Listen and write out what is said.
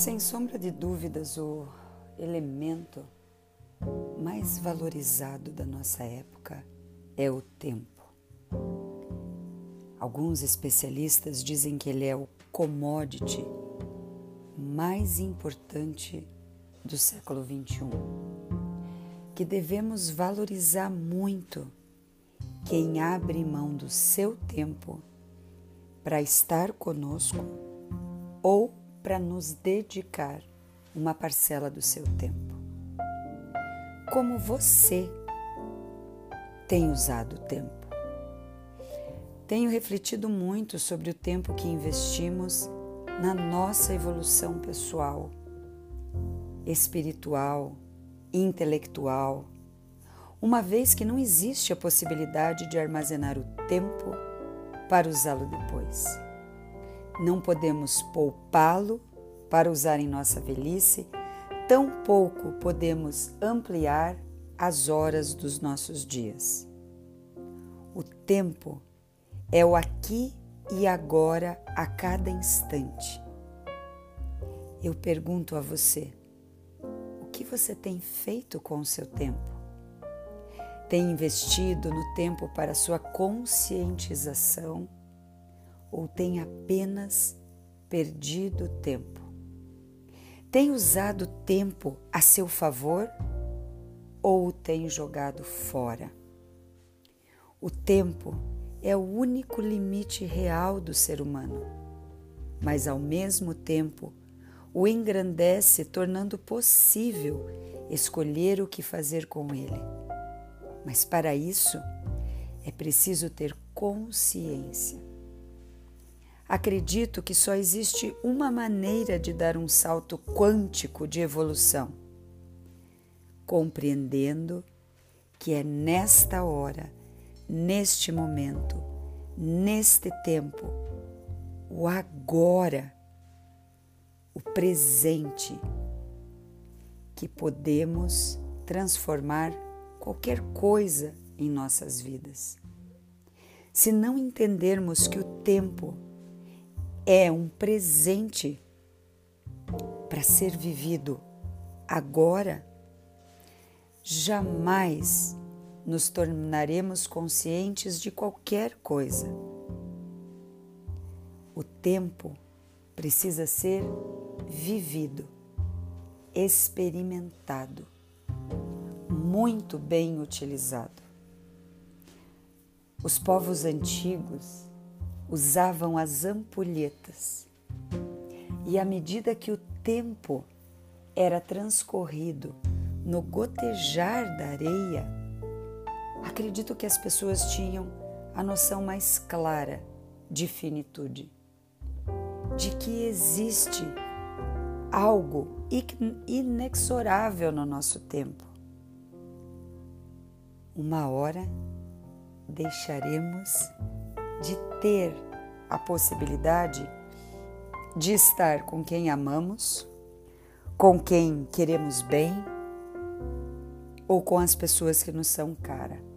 Sem sombra de dúvidas, o elemento mais valorizado da nossa época é o tempo. Alguns especialistas dizem que ele é o commodity mais importante do século XXI, que devemos valorizar muito quem abre mão do seu tempo para estar conosco ou para nos dedicar uma parcela do seu tempo. Como você tem usado o tempo? Tenho refletido muito sobre o tempo que investimos na nossa evolução pessoal, espiritual, intelectual, uma vez que não existe a possibilidade de armazenar o tempo para usá-lo depois. Não podemos poupá-lo para usar em nossa velhice, tampouco podemos ampliar as horas dos nossos dias. O tempo é o aqui e agora a cada instante. Eu pergunto a você: o que você tem feito com o seu tempo? Tem investido no tempo para sua conscientização? Ou tem apenas perdido tempo? Tem usado tempo a seu favor ou o tem jogado fora? O tempo é o único limite real do ser humano, mas ao mesmo tempo o engrandece, tornando possível escolher o que fazer com ele. Mas para isso é preciso ter consciência. Acredito que só existe uma maneira de dar um salto quântico de evolução, compreendendo que é nesta hora, neste momento, neste tempo, o agora, o presente, que podemos transformar qualquer coisa em nossas vidas. Se não entendermos que o tempo é um presente para ser vivido agora, jamais nos tornaremos conscientes de qualquer coisa. O tempo precisa ser vivido, experimentado, muito bem utilizado. Os povos antigos usavam as ampulhetas. E à medida que o tempo era transcorrido no gotejar da areia, acredito que as pessoas tinham a noção mais clara de finitude, de que existe algo inexorável no nosso tempo. Uma hora deixaremos de ter a possibilidade de estar com quem amamos, com quem queremos bem ou com as pessoas que nos são cara.